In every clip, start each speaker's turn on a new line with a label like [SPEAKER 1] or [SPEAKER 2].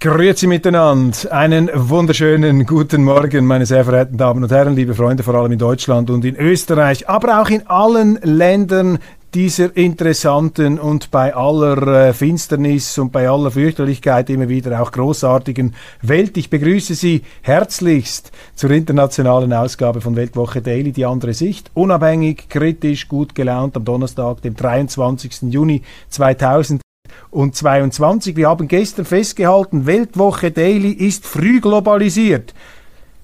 [SPEAKER 1] Grüezi miteinander. Einen wunderschönen guten Morgen, meine sehr verehrten Damen und Herren, liebe Freunde, vor allem in Deutschland und in Österreich, aber auch in allen Ländern dieser interessanten und bei aller äh, Finsternis und bei aller Fürchterlichkeit immer wieder auch großartigen Welt. Ich begrüße Sie herzlichst zur internationalen Ausgabe von Weltwoche Daily, die andere Sicht. Unabhängig, kritisch, gut gelaunt am Donnerstag, dem 23. Juni 2000 und 22. Wir haben gestern festgehalten, Weltwoche Daily ist früh globalisiert.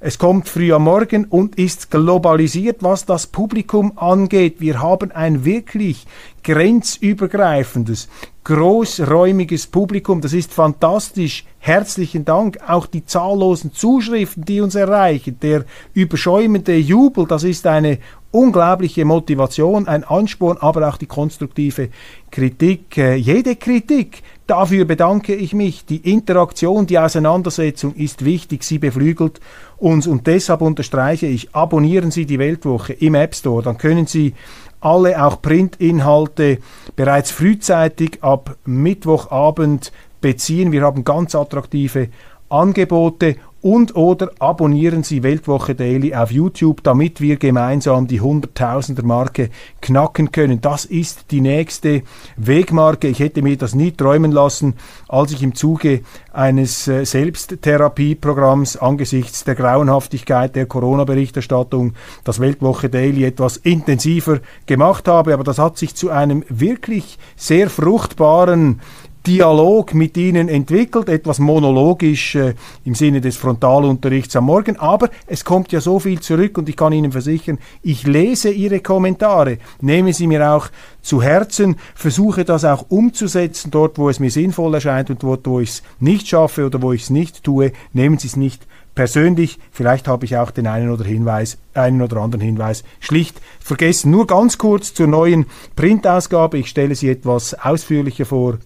[SPEAKER 1] Es kommt früh am Morgen und ist globalisiert, was das Publikum angeht. Wir haben ein wirklich grenzübergreifendes, großräumiges Publikum. Das ist fantastisch. Herzlichen Dank. Auch die zahllosen Zuschriften, die uns erreichen, der überschäumende Jubel, das ist eine unglaubliche Motivation, ein Ansporn, aber auch die konstruktive Kritik. Äh, jede Kritik, dafür bedanke ich mich. Die Interaktion, die Auseinandersetzung ist wichtig, sie beflügelt uns und deshalb unterstreiche ich, abonnieren Sie die Weltwoche im App Store, dann können Sie alle auch Printinhalte bereits frühzeitig ab Mittwochabend beziehen. Wir haben ganz attraktive Angebote und oder abonnieren Sie Weltwoche Daily auf YouTube, damit wir gemeinsam die Hunderttausender Marke knacken können. Das ist die nächste Wegmarke. Ich hätte mir das nie träumen lassen, als ich im Zuge eines äh, Selbsttherapieprogramms angesichts der Grauenhaftigkeit der Corona-Berichterstattung das Weltwoche Daily etwas intensiver gemacht habe. Aber das hat sich zu einem wirklich sehr fruchtbaren Dialog mit ihnen entwickelt, etwas monologisch äh, im Sinne des Frontalunterrichts am Morgen, aber es kommt ja so viel zurück und ich kann Ihnen versichern, ich lese Ihre Kommentare, nehme sie mir auch zu Herzen, versuche das auch umzusetzen, dort wo es mir sinnvoll erscheint und dort wo ich es nicht schaffe oder wo ich es nicht tue, nehmen Sie es nicht persönlich. Vielleicht habe ich auch den einen oder Hinweis, einen oder anderen Hinweis schlicht vergessen. Nur ganz kurz zur neuen Printausgabe. Ich stelle sie etwas ausführlicher vor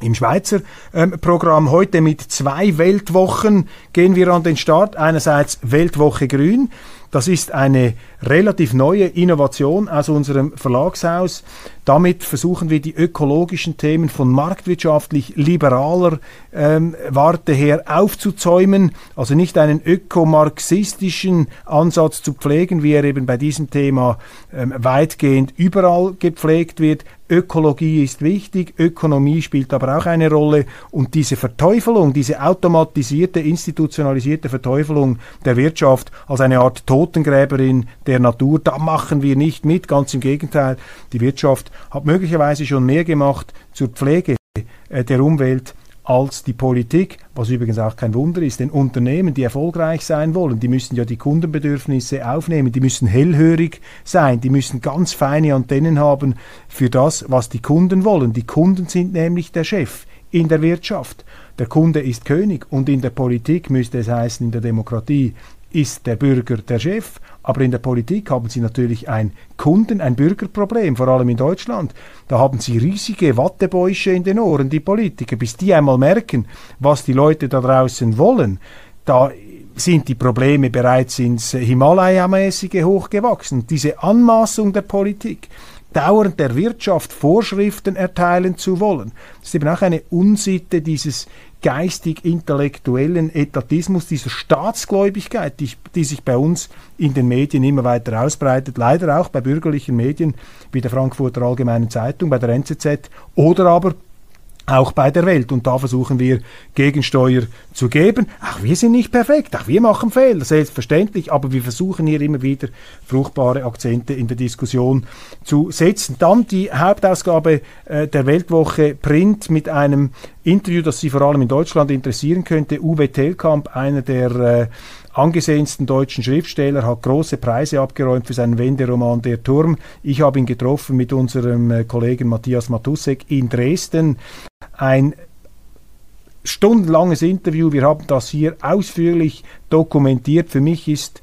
[SPEAKER 1] im Schweizer ähm, Programm heute mit zwei Weltwochen gehen wir an den Start. Einerseits Weltwoche Grün. Das ist eine relativ neue Innovation aus unserem Verlagshaus. Damit versuchen wir die ökologischen Themen von marktwirtschaftlich liberaler ähm, Warte her aufzuzäumen, also nicht einen ökomarxistischen Ansatz zu pflegen, wie er eben bei diesem Thema ähm, weitgehend überall gepflegt wird. Ökologie ist wichtig, Ökonomie spielt aber auch eine Rolle und diese Verteufelung, diese automatisierte, institutionalisierte Verteufelung der Wirtschaft als eine Art Totengräberin der Natur, da machen wir nicht mit, ganz im Gegenteil, die Wirtschaft hat möglicherweise schon mehr gemacht zur Pflege äh, der Umwelt als die Politik, was übrigens auch kein Wunder ist, denn Unternehmen, die erfolgreich sein wollen, die müssen ja die Kundenbedürfnisse aufnehmen, die müssen hellhörig sein, die müssen ganz feine Antennen haben für das, was die Kunden wollen. Die Kunden sind nämlich der Chef in der Wirtschaft. Der Kunde ist König und in der Politik müsste es heißen, in der Demokratie ist der Bürger der Chef aber in der Politik haben Sie natürlich ein Kunden-, ein Bürgerproblem, vor allem in Deutschland. Da haben Sie riesige Wattebäusche in den Ohren, die Politiker, bis die einmal merken, was die Leute da draußen wollen. Da sind die Probleme bereits ins Himalaya-mäßige hochgewachsen. Diese Anmaßung der Politik, dauernd der Wirtschaft Vorschriften erteilen zu wollen, ist eben auch eine Unsitte dieses geistig-intellektuellen Etatismus, dieser Staatsgläubigkeit, die, die, sich bei uns in den Medien immer weiter ausbreitet, leider auch bei bürgerlichen Medien wie der Frankfurter Allgemeinen Zeitung, bei der NZZ oder aber auch bei der Welt. Und da versuchen wir Gegensteuer zu geben. Auch wir sind nicht perfekt, auch wir machen Fehler, selbstverständlich, aber wir versuchen hier immer wieder fruchtbare Akzente in der Diskussion zu setzen. Dann die Hauptausgabe äh, der Weltwoche Print mit einem Interview, das Sie vor allem in Deutschland interessieren könnte. Uwe Tellkamp, einer der äh, angesehensten deutschen Schriftsteller, hat große Preise abgeräumt für seinen Wenderoman Der Turm. Ich habe ihn getroffen mit unserem äh, Kollegen Matthias Matussek in Dresden. Ein stundenlanges Interview. Wir haben das hier ausführlich dokumentiert. Für mich ist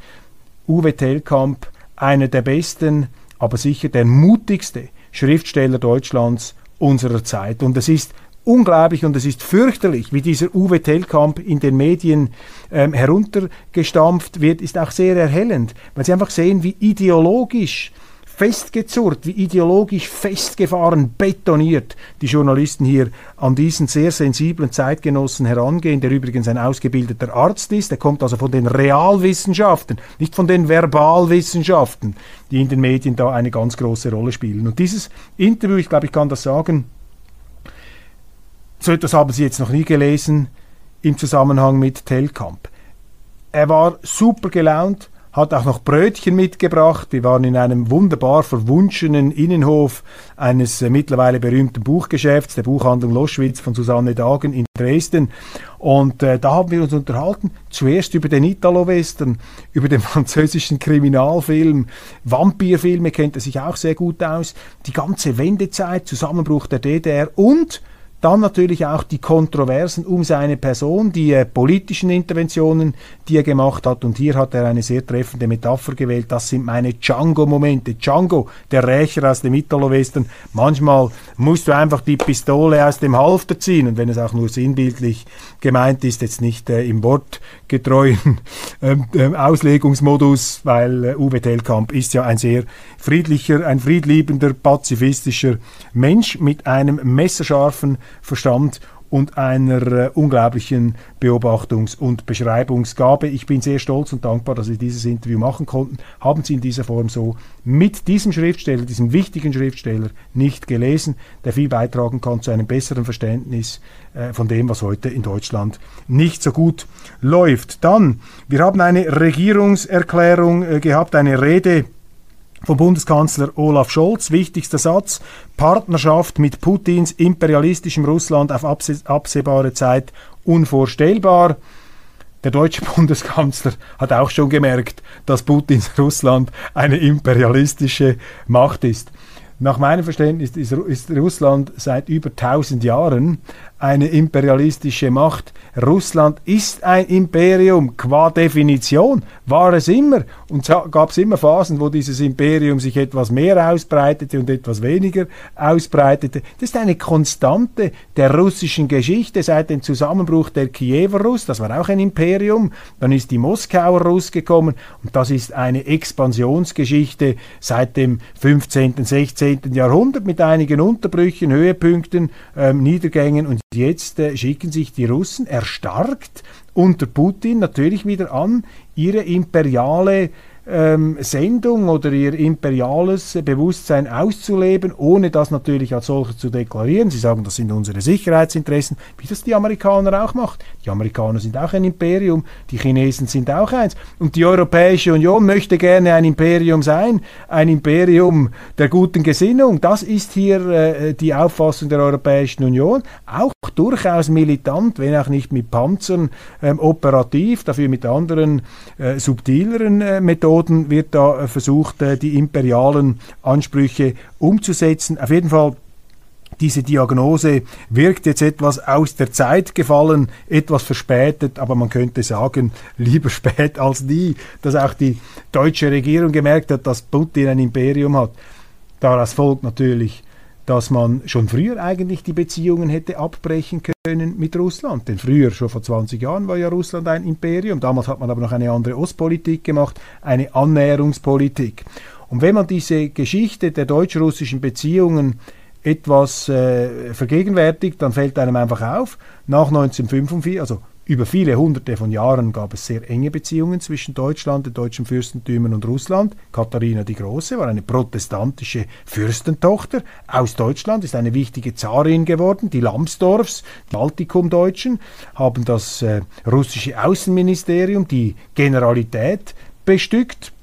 [SPEAKER 1] Uwe Tellkamp einer der besten, aber sicher der mutigste Schriftsteller Deutschlands unserer Zeit. Und es ist unglaublich und es ist fürchterlich, wie dieser Uwe Tellkamp in den Medien ähm, heruntergestampft wird, ist auch sehr erhellend, weil sie einfach sehen, wie ideologisch festgezurrt, wie ideologisch festgefahren, betoniert die Journalisten hier an diesen sehr sensiblen Zeitgenossen herangehen, der übrigens ein ausgebildeter Arzt ist, der kommt also von den Realwissenschaften, nicht von den Verbalwissenschaften, die in den Medien da eine ganz große Rolle spielen. Und dieses Interview, ich glaube, ich kann das sagen, so etwas haben Sie jetzt noch nie gelesen im Zusammenhang mit Telkamp. Er war super gelaunt, hat auch noch Brötchen mitgebracht. Wir waren in einem wunderbar verwunschenen Innenhof eines äh, mittlerweile berühmten Buchgeschäfts, der Buchhandlung Loschwitz von Susanne Dagen in Dresden. Und äh, da haben wir uns unterhalten, zuerst über den Italo-Western, über den französischen Kriminalfilm, Vampirfilme kennt er sich auch sehr gut aus, die ganze Wendezeit, Zusammenbruch der DDR und dann natürlich auch die Kontroversen um seine Person, die äh, politischen Interventionen, die er gemacht hat. Und hier hat er eine sehr treffende Metapher gewählt. Das sind meine Django-Momente. Django, der Rächer aus dem Italo-Western. Manchmal musst du einfach die Pistole aus dem Halfter ziehen. Und wenn es auch nur sinnbildlich gemeint ist, jetzt nicht äh, im wortgetreuen ähm, äh, Auslegungsmodus, weil äh, Uwe Tellkamp ist ja ein sehr friedlicher, ein friedliebender, pazifistischer Mensch mit einem messerscharfen Verstand und einer äh, unglaublichen Beobachtungs- und Beschreibungsgabe. Ich bin sehr stolz und dankbar, dass Sie dieses Interview machen konnten. Haben Sie in dieser Form so mit diesem Schriftsteller, diesem wichtigen Schriftsteller, nicht gelesen, der viel beitragen kann zu einem besseren Verständnis äh, von dem, was heute in Deutschland nicht so gut läuft. Dann, wir haben eine Regierungserklärung äh, gehabt, eine Rede vom Bundeskanzler Olaf Scholz. Wichtigster Satz, Partnerschaft mit Putins imperialistischem Russland auf absehbare Zeit unvorstellbar. Der deutsche Bundeskanzler hat auch schon gemerkt, dass Putins Russland eine imperialistische Macht ist. Nach meinem Verständnis ist, Russland seit über 1000 Jahren eine imperialistische Macht. Russland ist ein Imperium qua Definition, war es immer. Und gab es immer Phasen, wo dieses Imperium sich etwas mehr ausbreitete und etwas weniger ausbreitete. Das ist eine Konstante der russischen Geschichte seit dem Zusammenbruch der Kiewer Russ. Das war auch ein Imperium. Dann ist die Moskauer Russ gekommen und das ist eine Expansionsgeschichte seit dem 15., 16. Jahrhundert mit einigen Unterbrüchen, Höhepunkten, ähm, Niedergängen. Und jetzt äh, schicken sich die Russen erstarkt unter Putin natürlich wieder an, ihre imperiale ähm, Sendung oder ihr imperiales Bewusstsein auszuleben, ohne das natürlich als solches zu deklarieren. Sie sagen, das sind unsere Sicherheitsinteressen, wie das die Amerikaner auch macht. Die Amerikaner sind auch ein Imperium, die Chinesen sind auch eins. Und die Europäische Union möchte gerne ein Imperium sein, ein Imperium der guten Gesinnung. Das ist hier äh, die Auffassung der Europäischen Union. Auch durchaus militant, wenn auch nicht mit Panzern ähm, operativ, dafür mit anderen äh, subtileren äh, Methoden Methoden wird da äh, versucht, äh, die imperialen Ansprüche umzusetzen. Auf jeden Fall diese Diagnose wirkt jetzt etwas aus der Zeit gefallen, etwas verspätet, aber man könnte sagen, lieber spät als nie, dass auch die deutsche Regierung gemerkt hat, dass Putin ein Imperium hat. Daraus folgt natürlich, dass man schon früher eigentlich die Beziehungen hätte abbrechen können mit Russland. Denn früher, schon vor 20 Jahren, war ja Russland ein Imperium. Damals hat man aber noch eine andere Ostpolitik gemacht, eine Annäherungspolitik. Und wenn man diese Geschichte der deutsch-russischen Beziehungen etwas äh, vergegenwärtigt, dann fällt einem einfach auf, nach 1945, also über viele hunderte von Jahren gab es sehr enge Beziehungen zwischen Deutschland, den deutschen Fürstentümern und Russland. Katharina die Große war eine protestantische Fürstentochter aus Deutschland, ist eine wichtige Zarin geworden. Die Lambsdorffs, die Baltikumdeutschen, haben das äh, russische Außenministerium, die Generalität bestückt.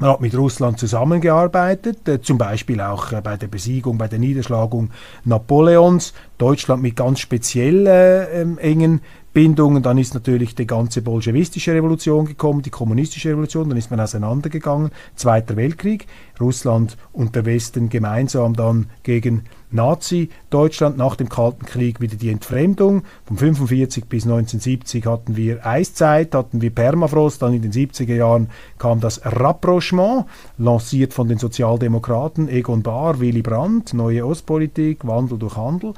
[SPEAKER 1] Man hat mit Russland zusammengearbeitet, äh, zum Beispiel auch äh, bei der Besiegung, bei der Niederschlagung Napoleons. Deutschland mit ganz speziell äh, ähm, engen Bindungen. Dann ist natürlich die ganze bolschewistische Revolution gekommen, die kommunistische Revolution, dann ist man auseinandergegangen. Zweiter Weltkrieg, Russland und der Westen gemeinsam dann gegen Nazi-Deutschland. Nach dem Kalten Krieg wieder die Entfremdung. Von 1945 bis 1970 hatten wir Eiszeit, hatten wir Permafrost. Dann in den 70er Jahren kam das Rapprochement, lanciert von den Sozialdemokraten Egon Bahr, Willy Brandt, neue Ostpolitik, Wandel durch Handel.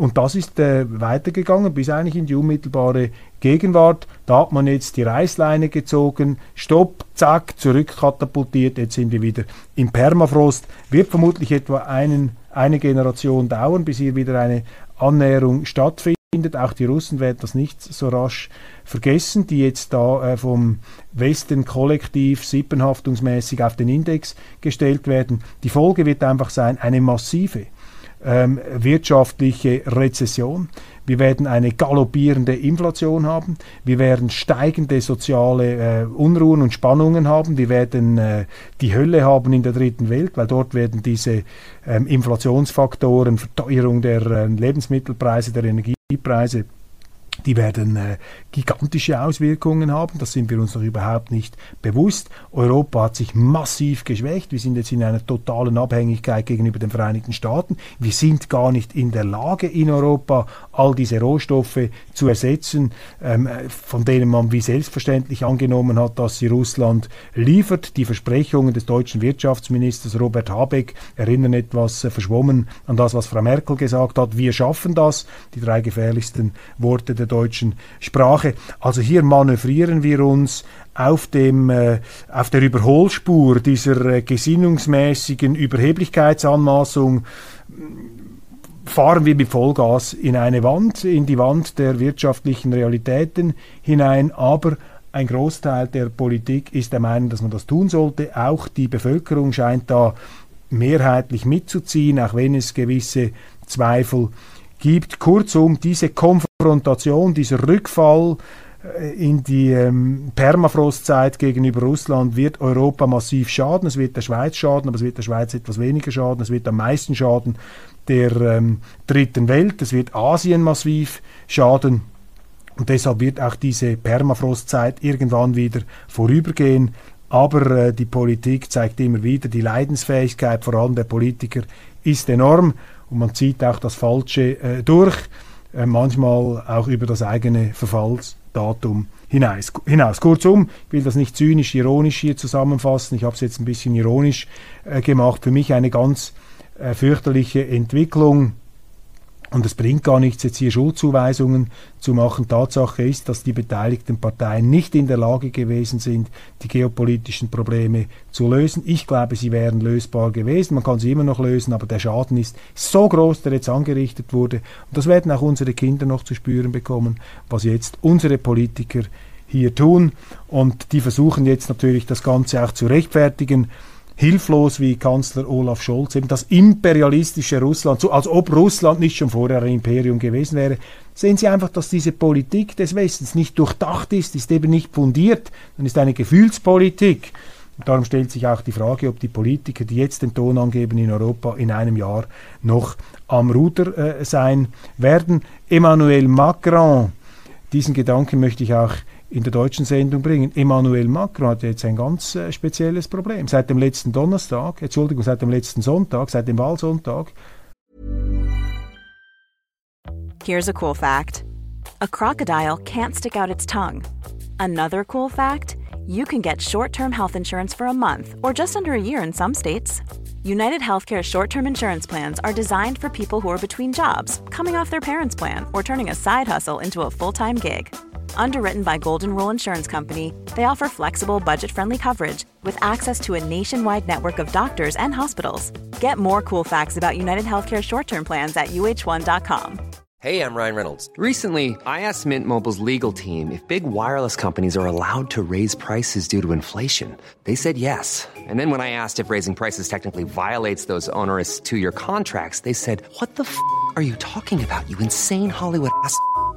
[SPEAKER 1] Und das ist äh, weitergegangen bis eigentlich in die unmittelbare Gegenwart. Da hat man jetzt die Reißleine gezogen, stopp, zack, zurückkatapultiert, jetzt sind wir wieder im Permafrost. Wird vermutlich etwa einen, eine Generation dauern, bis hier wieder eine Annäherung stattfindet. Auch die Russen werden das nicht so rasch vergessen, die jetzt da äh, vom Westen kollektiv sippenhaftungsmäßig auf den Index gestellt werden. Die Folge wird einfach sein, eine massive ähm, wirtschaftliche Rezession. Wir werden eine galoppierende Inflation haben. Wir werden steigende soziale äh, Unruhen und Spannungen haben. Wir werden äh, die Hölle haben in der dritten Welt, weil dort werden diese ähm, Inflationsfaktoren, Verteuerung der äh, Lebensmittelpreise, der Energiepreise, die werden äh, gigantische Auswirkungen haben. Das sind wir uns noch überhaupt nicht bewusst. Europa hat sich massiv geschwächt. Wir sind jetzt in einer totalen Abhängigkeit gegenüber den Vereinigten Staaten. Wir sind gar nicht in der Lage, in Europa all diese Rohstoffe zu ersetzen, ähm, von denen man wie selbstverständlich angenommen hat, dass sie Russland liefert. Die Versprechungen des deutschen Wirtschaftsministers Robert Habeck erinnern etwas äh, verschwommen an das, was Frau Merkel gesagt hat. Wir schaffen das. Die drei gefährlichsten Worte der deutschen Sprache. Also hier manövrieren wir uns auf, dem, äh, auf der Überholspur dieser äh, gesinnungsmäßigen Überheblichkeitsanmaßung fahren wir mit Vollgas in eine Wand, in die Wand der wirtschaftlichen Realitäten hinein, aber ein Großteil der Politik ist der Meinung, dass man das tun sollte. Auch die Bevölkerung scheint da mehrheitlich mitzuziehen, auch wenn es gewisse Zweifel gibt. Kurzum, diese Konfrontation, dieser Rückfall äh, in die ähm, Permafrostzeit gegenüber Russland wird Europa massiv schaden. Es wird der Schweiz schaden, aber es wird der Schweiz etwas weniger schaden. Es wird am meisten schaden der ähm, dritten Welt. Es wird Asien massiv schaden. Und deshalb wird auch diese Permafrostzeit irgendwann wieder vorübergehen. Aber äh, die Politik zeigt immer wieder, die Leidensfähigkeit vor allem der Politiker ist enorm und man zieht auch das Falsche äh, durch, äh, manchmal auch über das eigene Verfallsdatum hinaus. hinaus. Kurzum, ich will das nicht zynisch, ironisch hier zusammenfassen, ich habe es jetzt ein bisschen ironisch äh, gemacht. Für mich eine ganz äh, fürchterliche Entwicklung und es bringt gar nichts, jetzt hier Schuldzuweisungen zu machen. Tatsache ist, dass die beteiligten Parteien nicht in der Lage gewesen sind, die geopolitischen Probleme zu lösen. Ich glaube, sie wären lösbar gewesen. Man kann sie immer noch lösen, aber der Schaden ist so groß, der jetzt angerichtet wurde. Und das werden auch unsere Kinder noch zu spüren bekommen, was jetzt unsere Politiker hier tun. Und die versuchen jetzt natürlich das Ganze auch zu rechtfertigen hilflos wie Kanzler Olaf Scholz, eben das imperialistische Russland, so als ob Russland nicht schon vorher ein Imperium gewesen wäre, sehen Sie einfach, dass diese Politik des Westens nicht durchdacht ist, ist eben nicht fundiert, dann ist eine Gefühlspolitik. Und darum stellt sich auch die Frage, ob die Politiker, die jetzt den Ton angeben in Europa, in einem Jahr noch am Ruder äh, sein werden. Emmanuel Macron, diesen Gedanken möchte ich auch in der deutschen Sendung bringen. Emmanuel Macron hat jetzt ein ganz äh, spezielles Problem. Seit dem letzten Donnerstag, Entschuldigung, seit dem letzten Sonntag, seit dem Wahlsonntag.
[SPEAKER 2] Here's a cool fact. A crocodile can't stick out its tongue. Another cool fact, you can get short-term health insurance for a month or just under a year in some states. United Healthcare short term insurance plans are designed for people who are between jobs, coming off their parents' plan, or turning a side hustle into a full time gig. Underwritten by Golden Rule Insurance Company, they offer flexible, budget friendly coverage with access to a nationwide network of doctors and hospitals. Get more cool facts about United Healthcare short term plans at uh1.com.
[SPEAKER 3] Hey, I'm Ryan Reynolds. Recently, I asked Mint Mobile's legal team if big wireless companies are allowed to raise prices due to inflation. They said yes. And then when I asked if raising prices technically violates those onerous two year contracts, they said, What the f are you talking about, you insane Hollywood ass?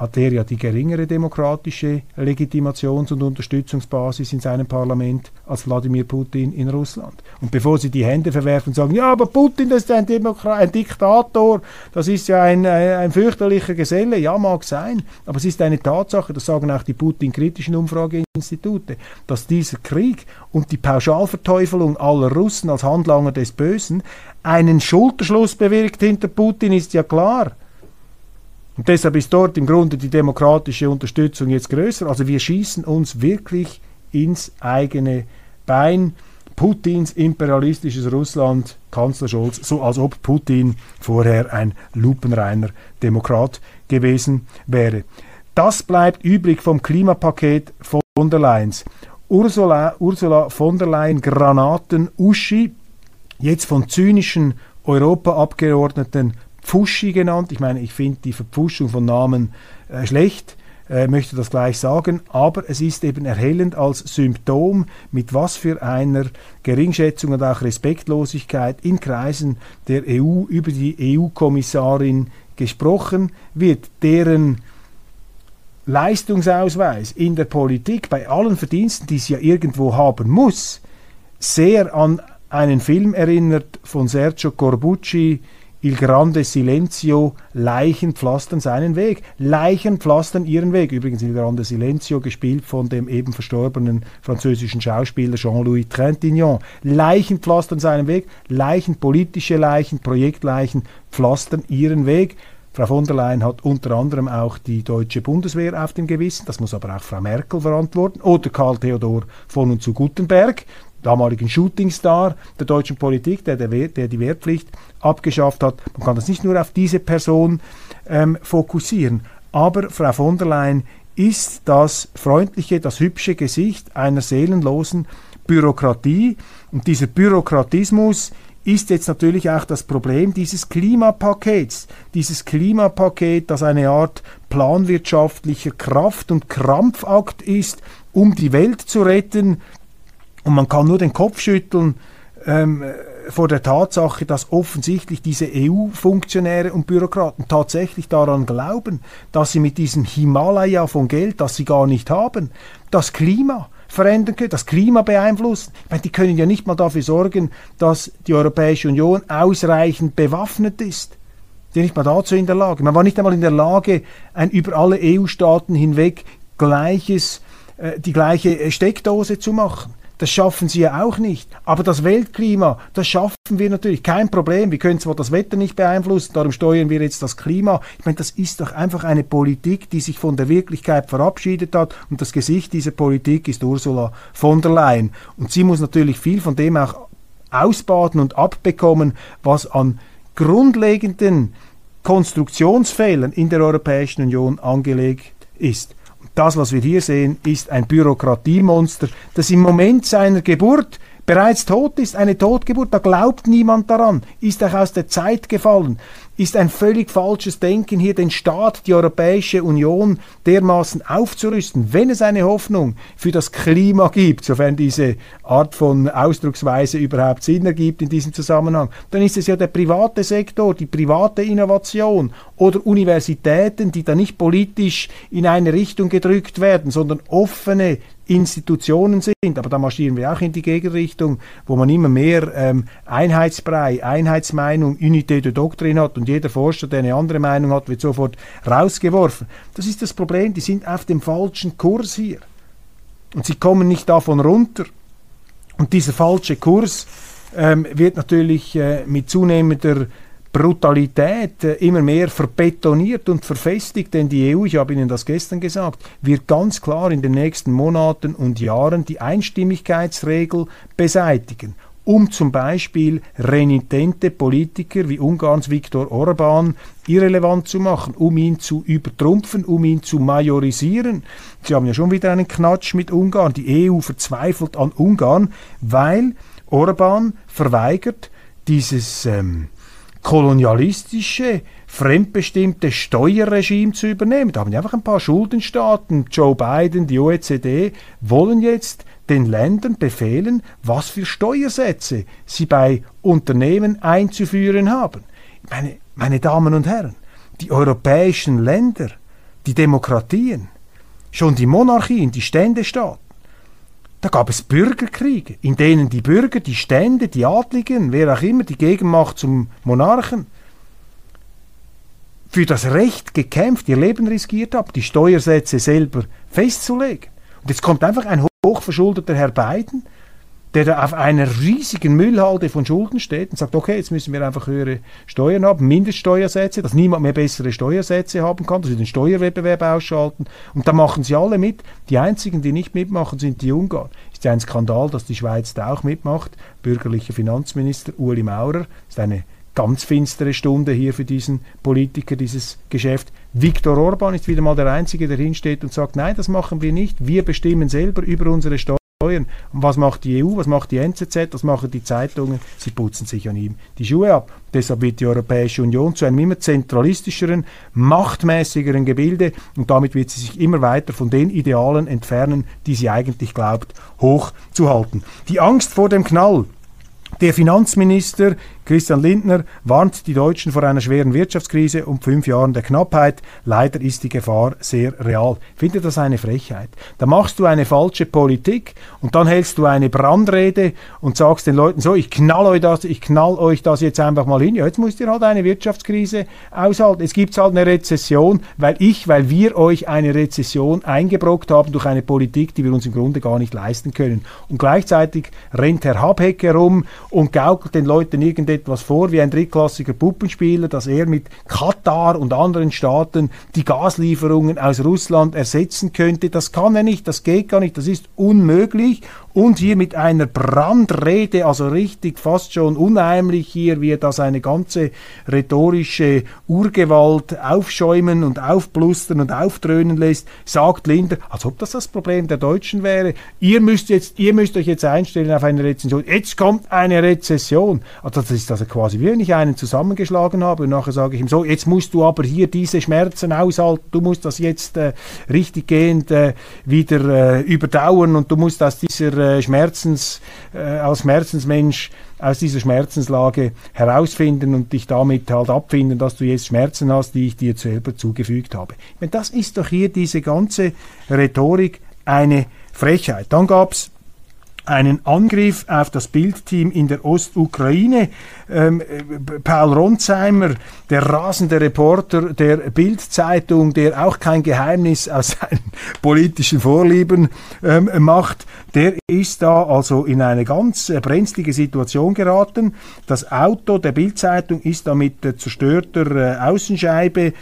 [SPEAKER 1] Hat er ja die geringere demokratische Legitimations- und Unterstützungsbasis in seinem Parlament als Wladimir Putin in Russland. Und bevor sie die Hände verwerfen und sagen, ja, aber Putin, das ist ein, Demokra ein Diktator, das ist ja ein, ein, ein fürchterlicher Geselle, ja, mag sein, aber es ist eine Tatsache, das sagen auch die Putin-kritischen Umfrageinstitute, dass dieser Krieg und die Pauschalverteufelung aller Russen als Handlanger des Bösen einen Schulterschluss bewirkt hinter Putin, ist ja klar. Und deshalb ist dort im Grunde die demokratische Unterstützung jetzt größer. Also wir schießen uns wirklich ins eigene Bein. Putins imperialistisches Russland, Kanzler Scholz, so als ob Putin vorher ein lupenreiner Demokrat gewesen wäre. Das bleibt übrig vom Klimapaket von der Leyen. Ursula, Ursula von der Leyen Granaten Uschi, jetzt von zynischen Europaabgeordneten Pfuschi genannt. Ich meine, ich finde die Verpfuschung von Namen äh, schlecht, äh, möchte das gleich sagen, aber es ist eben erhellend als Symptom, mit was für einer Geringschätzung und auch Respektlosigkeit in Kreisen der EU über die EU-Kommissarin gesprochen wird, deren Leistungsausweis in der Politik bei allen Verdiensten, die sie ja irgendwo haben muss, sehr an einen Film erinnert von Sergio Corbucci, Il grande silenzio, Leichen pflastern seinen Weg. Leichen pflastern ihren Weg. Übrigens Il grande silenzio, gespielt von dem eben verstorbenen französischen Schauspieler Jean-Louis Trintignant. Leichen pflastern seinen Weg. Leichen, politische Leichen, Projektleichen pflastern ihren Weg. Frau von der Leyen hat unter anderem auch die deutsche Bundeswehr auf dem Gewissen. Das muss aber auch Frau Merkel verantworten. Oder Karl Theodor von und zu Gutenberg damaligen Shootingstar der deutschen Politik, der, der, der, die Wehrpflicht abgeschafft hat. Man kann das nicht nur auf diese Person ähm, fokussieren. Aber Frau von der Leyen ist das freundliche, das hübsche Gesicht einer seelenlosen Bürokratie. Und dieser Bürokratismus ist jetzt natürlich auch das Problem dieses Klimapakets. Dieses Klimapaket, das eine Art planwirtschaftlicher Kraft- und Krampfakt ist, um die Welt zu retten, und man kann nur den Kopf schütteln ähm, vor der Tatsache, dass offensichtlich diese EU-Funktionäre und Bürokraten tatsächlich daran glauben, dass sie mit diesem Himalaya von Geld, das sie gar nicht haben, das Klima verändern können, das Klima beeinflussen. Ich meine, die können ja nicht mal dafür sorgen, dass die Europäische Union ausreichend bewaffnet ist. Die nicht mal dazu in der Lage. Man war nicht einmal in der Lage, ein über alle EU-Staaten hinweg gleiches, äh, die gleiche Steckdose zu machen. Das schaffen sie ja auch nicht. Aber das Weltklima, das schaffen wir natürlich. Kein Problem. Wir können zwar das Wetter nicht beeinflussen, darum steuern wir jetzt das Klima. Ich meine, das ist doch einfach eine Politik, die sich von der Wirklichkeit verabschiedet hat. Und das Gesicht dieser Politik ist Ursula von der Leyen. Und sie muss natürlich viel von dem auch ausbaden und abbekommen, was an grundlegenden Konstruktionsfehlern in der Europäischen Union angelegt ist. Das, was wir hier sehen, ist ein Bürokratiemonster, das im Moment seiner Geburt bereits tot ist, eine Totgeburt, da glaubt niemand daran, ist auch aus der Zeit gefallen ist ein völlig falsches Denken, hier den Staat, die Europäische Union dermaßen aufzurüsten. Wenn es eine Hoffnung für das Klima gibt, sofern diese Art von Ausdrucksweise überhaupt Sinn ergibt in diesem Zusammenhang, dann ist es ja der private Sektor, die private Innovation oder Universitäten, die da nicht politisch in eine Richtung gedrückt werden, sondern offene Institutionen sind. Aber da marschieren wir auch in die Gegenrichtung, wo man immer mehr ähm, Einheitsbrei, Einheitsmeinung, Unité de Doctrine hat und jeder Forscher, der eine andere Meinung hat, wird sofort rausgeworfen. Das ist das Problem, die sind auf dem falschen Kurs hier. Und sie kommen nicht davon runter. Und dieser falsche Kurs ähm, wird natürlich äh, mit zunehmender Brutalität äh, immer mehr verbetoniert und verfestigt, denn die EU, ich habe Ihnen das gestern gesagt, wird ganz klar in den nächsten Monaten und Jahren die Einstimmigkeitsregel beseitigen um zum Beispiel renitente Politiker wie Ungarns Viktor Orban irrelevant zu machen, um ihn zu übertrumpfen, um ihn zu majorisieren. Sie haben ja schon wieder einen Knatsch mit Ungarn. Die EU verzweifelt an Ungarn, weil Orban verweigert dieses ähm, kolonialistische, fremdbestimmte Steuerregime zu übernehmen. Da haben die einfach ein paar Schuldenstaaten, Joe Biden, die OECD, wollen jetzt den Ländern befehlen, was für Steuersätze sie bei Unternehmen einzuführen haben. Meine, meine Damen und Herren, die europäischen Länder, die Demokratien, schon die Monarchien, die Ständestaaten, da gab es Bürgerkriege, in denen die Bürger, die Stände, die Adligen, wer auch immer, die Gegenmacht zum Monarchen, für das Recht gekämpft, ihr Leben riskiert haben, die Steuersätze selber festzulegen. Und jetzt kommt einfach ein hochverschuldeter Herr Biden, der da auf einer riesigen Müllhalde von Schulden steht und sagt, okay, jetzt müssen wir einfach höhere Steuern haben, Mindeststeuersätze, dass niemand mehr bessere Steuersätze haben kann, dass wir den Steuerwettbewerb ausschalten. Und da machen sie alle mit. Die einzigen, die nicht mitmachen, sind die Ungarn. Ist ja ein Skandal, dass die Schweiz da auch mitmacht. Bürgerlicher Finanzminister Ueli Maurer ist eine ganz finstere Stunde hier für diesen Politiker, dieses Geschäft. Viktor Orban ist wieder mal der Einzige, der hinsteht und sagt, nein, das machen wir nicht. Wir bestimmen selber über unsere Steuern. Und was macht die EU, was macht die NZZ, was machen die Zeitungen? Sie putzen sich an ihm die Schuhe ab. Deshalb wird die Europäische Union zu einem immer zentralistischeren, machtmäßigeren Gebilde und damit wird sie sich immer weiter von den Idealen entfernen, die sie eigentlich glaubt, hochzuhalten. Die Angst vor dem Knall. Der Finanzminister Christian Lindner warnt die Deutschen vor einer schweren Wirtschaftskrise und fünf Jahren der Knappheit. Leider ist die Gefahr sehr real. Ich finde das eine Frechheit. Da machst du eine falsche Politik und dann hältst du eine Brandrede und sagst den Leuten so, ich knall euch das, ich knall euch das jetzt einfach mal hin. Ja, jetzt müsst ihr halt eine Wirtschaftskrise aushalten. Es gibt halt eine Rezession, weil ich, weil wir euch eine Rezession eingebrockt haben durch eine Politik, die wir uns im Grunde gar nicht leisten können. Und gleichzeitig rennt Herr Habeck herum und gaukelt den Leuten irgendetwas etwas vor wie ein drittklassiger Puppenspieler, dass er mit Katar und anderen Staaten die Gaslieferungen aus Russland ersetzen könnte. Das kann er nicht, das geht gar nicht, das ist unmöglich und hier mit einer Brandrede, also richtig fast schon unheimlich hier, wie er da seine ganze rhetorische Urgewalt aufschäumen und aufblustern und aufdröhnen lässt, sagt Linder, als ob das das Problem der Deutschen wäre. Ihr müsst jetzt, ihr müsst euch jetzt einstellen auf eine Rezession. Jetzt kommt eine Rezession. Also das ist also quasi wie wenn ich einen zusammengeschlagen habe und nachher sage ich ihm so, jetzt musst du aber hier diese Schmerzen aushalten, du musst das jetzt äh, richtiggehend äh, wieder äh, überdauern und du musst aus dieser äh, Schmerzens, äh, als Schmerzensmensch aus dieser Schmerzenslage herausfinden und dich damit halt abfinden, dass du jetzt Schmerzen hast, die ich dir selber zugefügt habe. Ich meine, das ist doch hier diese ganze Rhetorik eine Frechheit. Dann gab es einen Angriff auf das Bildteam in der Ostukraine. Ähm, Paul Ronsheimer, der rasende Reporter der Bildzeitung, der auch kein Geheimnis aus seinen politischen Vorlieben ähm, macht, der ist da also in eine ganz äh, brenzlige Situation geraten. Das Auto der Bildzeitung ist da mit äh, zerstörter äh, Außenscheibe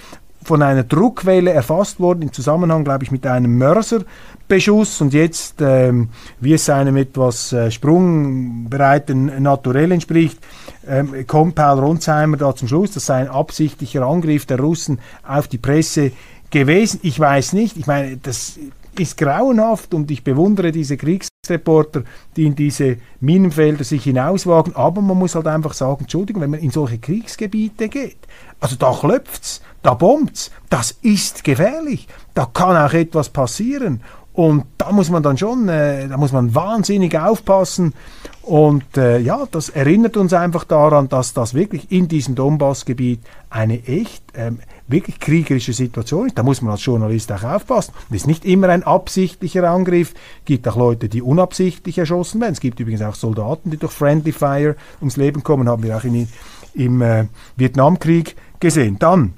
[SPEAKER 1] von einer Druckwelle erfasst worden, im Zusammenhang, glaube ich, mit einem Mörserbeschuss. Und jetzt, ähm, wie es einem etwas äh, sprungbereiten Naturell entspricht, ähm, kommt Paul Ronsheimer da zum Schluss, das sei ein absichtlicher Angriff der Russen auf die Presse gewesen. Ich weiß nicht, ich meine, das ist grauenhaft und ich bewundere diese Kriegsreporter, die in diese Minenfelder sich hinauswagen, aber man muss halt einfach sagen, Entschuldigung, wenn man in solche Kriegsgebiete geht, also da klopft's, da bombt's, das ist gefährlich, da kann auch etwas passieren und da muss man dann schon, äh, da muss man wahnsinnig aufpassen. Und äh, ja, das erinnert uns einfach daran, dass das wirklich in diesem Donbassgebiet eine echt, ähm, wirklich kriegerische Situation ist. Da muss man als Journalist auch aufpassen. Es ist nicht immer ein absichtlicher Angriff. Es gibt auch Leute, die unabsichtlich erschossen werden. Es gibt übrigens auch Soldaten, die durch Friendly Fire ums Leben kommen, haben wir auch in, im äh, Vietnamkrieg gesehen. Dann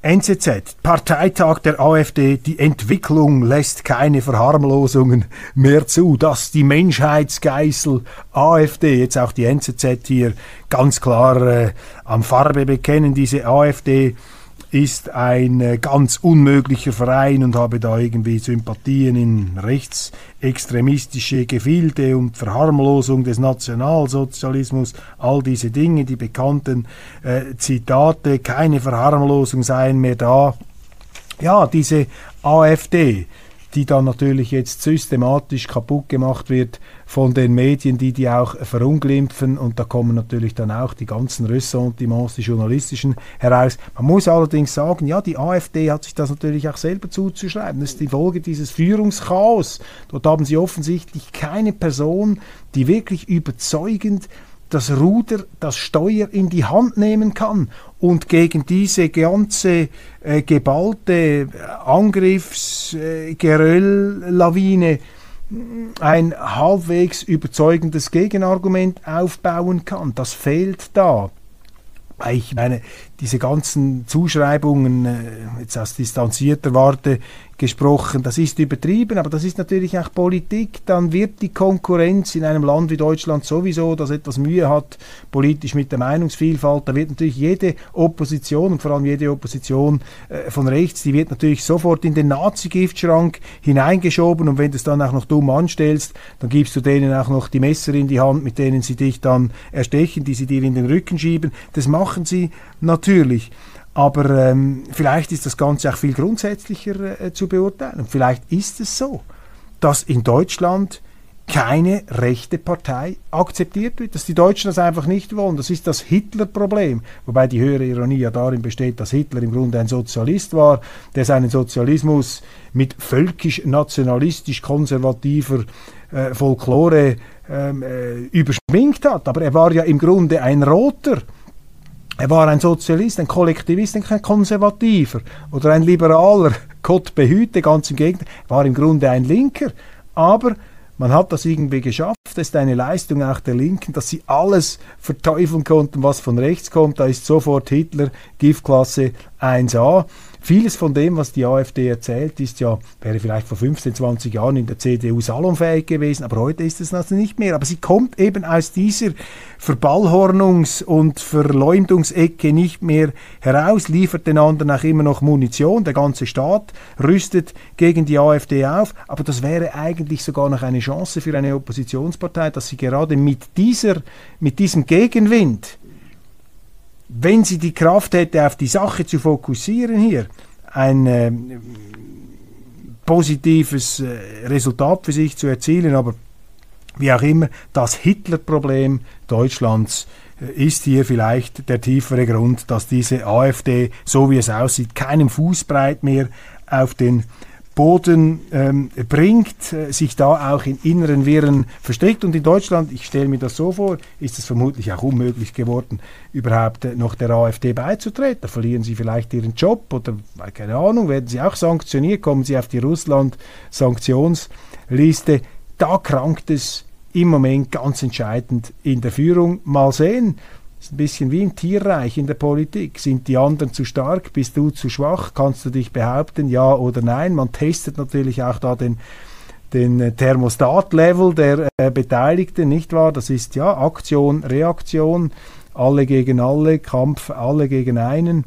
[SPEAKER 1] NZZ, Parteitag der AfD, die Entwicklung lässt keine Verharmlosungen mehr zu. dass die Menschheitsgeißel AfD, jetzt auch die NZZ hier ganz klar äh, am Farbe bekennen, diese AfD ist ein äh, ganz unmöglicher Verein und habe da irgendwie Sympathien in rechtsextremistische Gefilde und Verharmlosung des Nationalsozialismus, all diese Dinge, die bekannten äh, Zitate, keine Verharmlosung seien mehr da. Ja, diese AfD, die dann natürlich jetzt systematisch kaputt gemacht wird von den Medien, die die auch verunglimpfen und da kommen natürlich dann auch die ganzen Ressentiments, die journalistischen heraus. Man muss allerdings sagen, ja, die AfD hat sich das natürlich auch selber zuzuschreiben. Das ist die Folge dieses Führungschaos. Dort haben sie offensichtlich keine Person, die wirklich überzeugend das Ruder, das Steuer in die Hand nehmen kann und gegen diese ganze äh, geballte Angriffsgerölllawine äh, ein halbwegs überzeugendes Gegenargument aufbauen kann. Das fehlt da. Ich meine, diese ganzen Zuschreibungen, äh, jetzt aus distanzierter Warte gesprochen, das ist übertrieben, aber das ist natürlich auch Politik. Dann wird die Konkurrenz in einem Land wie Deutschland sowieso, das etwas Mühe hat, politisch mit der Meinungsvielfalt, da wird natürlich jede Opposition und vor allem jede Opposition äh, von rechts, die wird natürlich sofort in den Nazi-Giftschrank hineingeschoben und wenn du es dann auch noch dumm anstellst, dann gibst du denen auch noch die Messer in die Hand, mit denen sie dich dann erstechen, die sie dir in den Rücken schieben. Das machen sie natürlich. Aber ähm, vielleicht ist das Ganze auch viel grundsätzlicher äh, zu beurteilen. Vielleicht ist es so, dass in Deutschland keine rechte Partei akzeptiert wird, dass die Deutschen das einfach nicht wollen. Das ist das Hitler-Problem. Wobei die höhere Ironie ja darin besteht, dass Hitler im Grunde ein Sozialist war, der seinen Sozialismus mit völkisch-nationalistisch-konservativer äh, Folklore ähm, äh, überschminkt hat. Aber er war ja im Grunde ein Roter. Er war ein Sozialist, ein Kollektivist, ein Konservativer oder ein Liberaler. Gott behüte, ganz im Gegenteil. Er war im Grunde ein Linker. Aber man hat das irgendwie geschafft. Das ist eine Leistung auch der Linken, dass sie alles verteufeln konnten, was von rechts kommt. Da ist sofort Hitler, Giftklasse 1a. Vieles von dem, was die AfD erzählt, ist ja, wäre vielleicht vor 15, 20 Jahren in der CDU salonfähig gewesen, aber heute ist es also nicht mehr. Aber sie kommt eben aus dieser Verballhornungs- und Verleumdungsecke nicht mehr heraus, liefert den anderen auch immer noch Munition. Der ganze Staat rüstet gegen die AfD auf. Aber das wäre eigentlich sogar noch eine Chance für eine Oppositionspartei, dass sie gerade mit, dieser, mit diesem Gegenwind wenn sie die Kraft hätte, auf die Sache zu fokussieren hier, ein äh, positives äh, Resultat für sich zu erzielen, aber wie auch immer, das Hitler-Problem Deutschlands äh, ist hier vielleicht der tiefere Grund, dass diese AfD, so wie es aussieht, keinen Fußbreit mehr auf den Boden ähm, bringt, äh, sich da auch in inneren Wirren verstrickt. Und in Deutschland, ich stelle mir das so vor, ist es vermutlich auch unmöglich geworden, überhaupt äh, noch der AfD beizutreten. Da verlieren sie vielleicht ihren Job oder keine Ahnung, werden sie auch sanktioniert, kommen sie auf die Russland-Sanktionsliste. Da krankt es im Moment ganz entscheidend in der Führung. Mal sehen, ist ein bisschen wie im Tierreich in der Politik. Sind die anderen zu stark? Bist du zu schwach? Kannst du dich behaupten, ja oder nein? Man testet natürlich auch da den, den äh, Thermostat-Level der äh, Beteiligten, nicht wahr? Das ist ja Aktion, Reaktion, alle gegen alle, Kampf, alle gegen einen.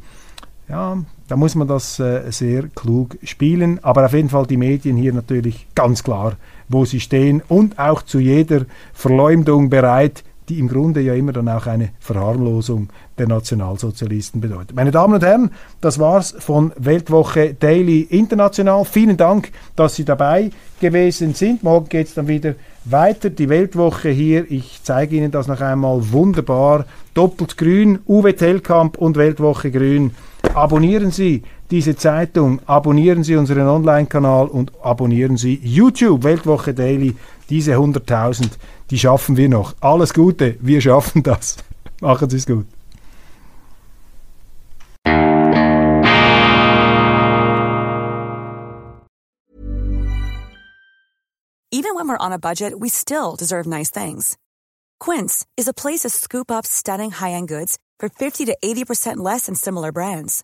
[SPEAKER 1] Ja, da muss man das äh, sehr klug spielen. Aber auf jeden Fall die Medien hier natürlich ganz klar, wo sie stehen und auch zu jeder Verleumdung bereit, die im Grunde ja immer dann auch eine Verharmlosung der Nationalsozialisten bedeutet. Meine Damen und Herren, das war's von Weltwoche Daily International. Vielen Dank, dass Sie dabei gewesen sind. Morgen geht es dann wieder weiter. Die Weltwoche hier, ich zeige Ihnen das noch einmal wunderbar. Doppelt grün, Uwe Tellkamp und Weltwoche grün. Abonnieren Sie diese Zeitung, abonnieren Sie unseren Online-Kanal und abonnieren Sie YouTube, Weltwoche Daily, diese 100.000 die schaffen wir noch. Alles Gute, wir schaffen das. Machen Sie es gut.
[SPEAKER 4] Even when we're on a budget, we still deserve nice things. Quince is a place to scoop up stunning high-end goods for 50 to 80% less than similar brands.